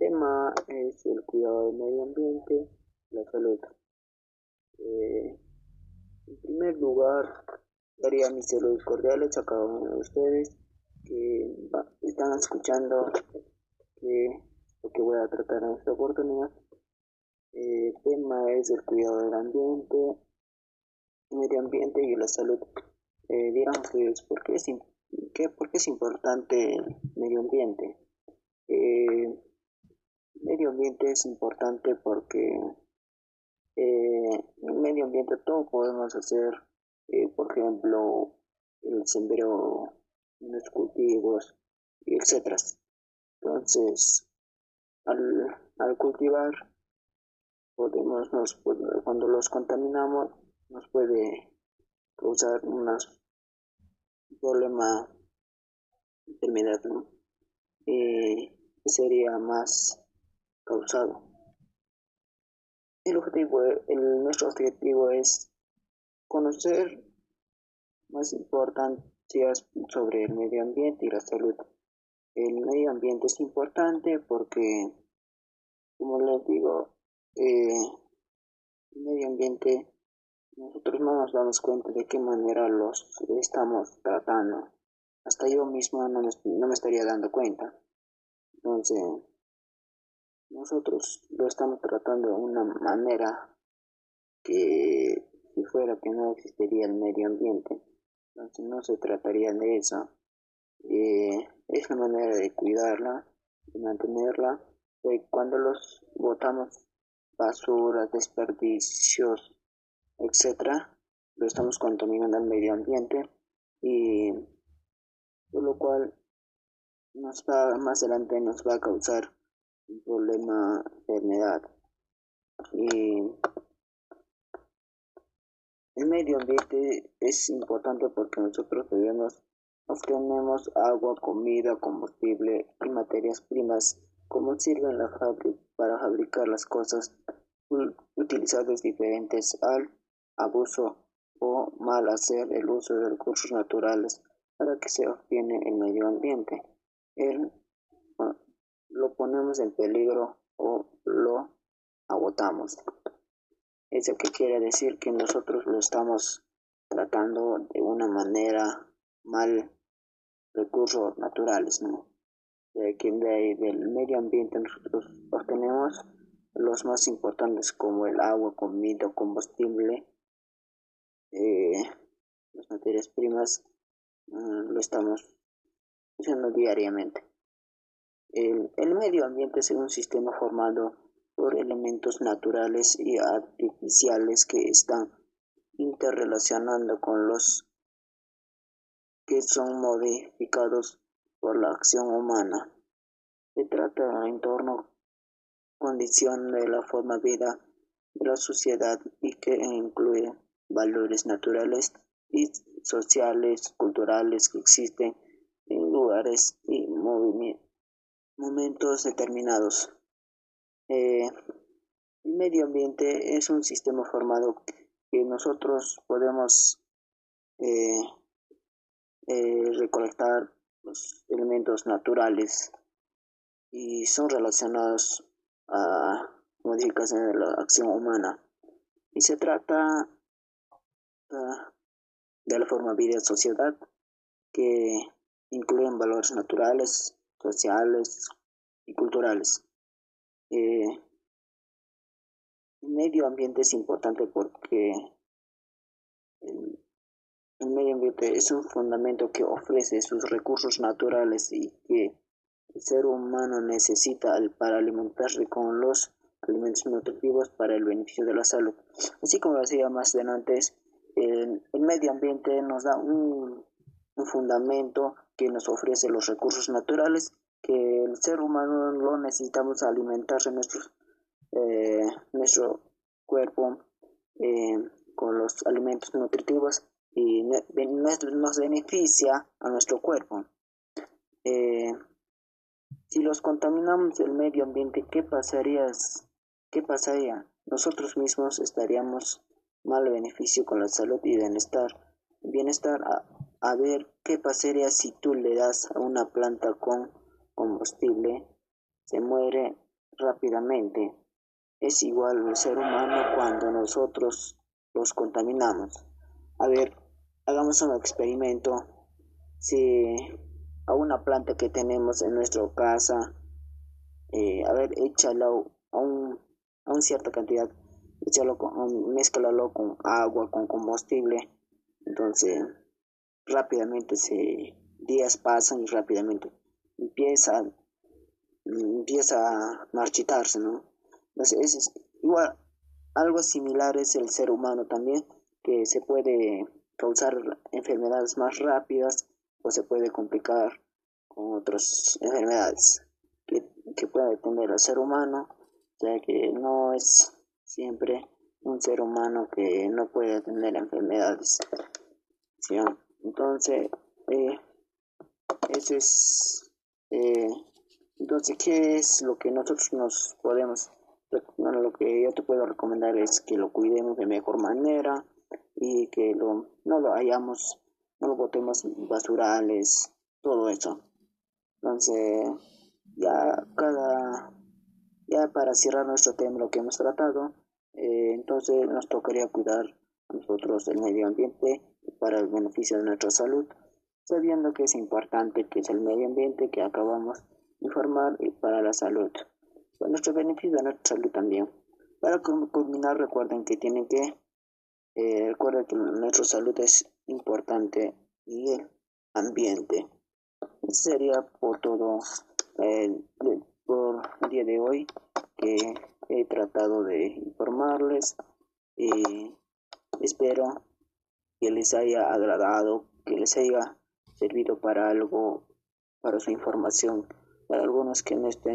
tema es el cuidado del medio ambiente y la salud. Eh, en primer lugar, daría mis saludos cordiales a cada uno de ustedes que están escuchando que lo que voy a tratar en esta oportunidad. Eh, el tema es el cuidado del ambiente, medio ambiente y la salud. Eh, dirán pues, ¿por qué, es, qué, ¿por qué es importante el medio ambiente? Eh, medio ambiente es importante porque eh, en el medio ambiente todo podemos hacer, eh, por ejemplo, el sendero, los cultivos, etc. Entonces, al, al cultivar, podemos, nos, cuando los contaminamos, nos puede causar un problema, enfermedad, ¿no? Eh, sería más causado. El objetivo, el, nuestro objetivo es conocer más importancias sobre el medio ambiente y la salud. El medio ambiente es importante porque, como les digo, eh, el medio ambiente nosotros no nos damos cuenta de qué manera los estamos tratando. Hasta yo mismo no no me estaría dando cuenta. Entonces, nosotros lo estamos tratando de una manera que si fuera que no existiría el medio ambiente, entonces no se trataría de eso. Eh, es la manera de cuidarla, de mantenerla. cuando los botamos basura, desperdicios, etcétera, lo estamos contaminando al medio ambiente y lo cual nos va, más adelante nos va a causar problema enfermedad. Y el medio ambiente es importante porque nosotros debemos obtenemos agua, comida, combustible y materias primas como sirven la para fabricar las cosas utilizadas diferentes al abuso o mal hacer el uso de recursos naturales para que se obtiene el medio ambiente. El lo ponemos en peligro o lo agotamos. Eso que quiere decir que nosotros lo estamos tratando de una manera mal recursos naturales, ¿no? De que del medio ambiente nosotros obtenemos los más importantes como el agua, comida, combustible, eh, las materias primas, mm, lo estamos usando diariamente. El, medio ambiente es un sistema formado por elementos naturales y artificiales que están interrelacionando con los que son modificados por la acción humana. Se trata de un entorno, condición de la forma vida de la sociedad y que incluye valores naturales y sociales, culturales que existen en lugares y movimientos momentos determinados. Eh, el medio ambiente es un sistema formado que nosotros podemos eh, eh, recolectar los elementos naturales y son relacionados a modificaciones de la acción humana. Y se trata ah, de la forma de vida sociedad que incluyen valores naturales, sociales y culturales. Eh, el medio ambiente es importante porque el, medio ambiente es un fundamento que ofrece sus recursos naturales y que el ser humano necesita para alimentarse con los alimentos nutritivos para el beneficio de la salud. Así como decía más adelante, el, el medio ambiente nos da un fundamento que nos ofrece los recursos naturales que el ser humano lo necesitamos alimentarse nuestro, eh, nuestro cuerpo eh, con los alimentos nutritivos y nos beneficia a nuestro cuerpo. Eh, si los contaminamos el medio ambiente, ¿qué pasaría? ¿Qué pasaría? Nosotros mismos estaríamos mal beneficio con la salud y bienestar. Bienestar a ver qué pasaría si tú le das a una planta con combustible, se muere rápidamente. Es igual el ser humano cuando nosotros los contaminamos. A ver, hagamos un experimento. Si a una planta que tenemos en nuestra casa, eh, a ver, échalo a, un, a una cierta cantidad, échalo con, con agua, con combustible. Entonces, rápidamente se días pasan y rápidamente empieza empieza a marchitarse, ¿no? Entonces, es, igual, algo similar es el ser humano también, que se puede causar enfermedades más rápidas o se puede complicar con otras enfermedades que, que puede tener el ser humano, ya que no es siempre un ser humano que no puede tener enfermedades. Entonces, eh, eso es eh, entonces, ¿qué es lo que nosotros nos podemos, bueno, lo que yo te puedo recomendar es que lo cuidemos de mejor manera y que lo, no lo hayamos, no lo botemos basurales, todo eso. Entonces, ya cada, ya para cerrar nuestro tema, lo que hemos tratado, eh, entonces nos tocaría cuidar nosotros el medio ambiente para el beneficio de nuestra salud, sabiendo que es importante que es el medio ambiente que acabamos informar y para la salud. Para nuestro beneficio de nuestra salud también. Para culminar, recuerden que tienen que, eh, recuerden que nuestra salud es importante y el ambiente. Sería por todo eh, por el día de hoy que he tratado de informarles y espero que les haya agradado, que les haya servido para algo, para su información. Para algunos que no estén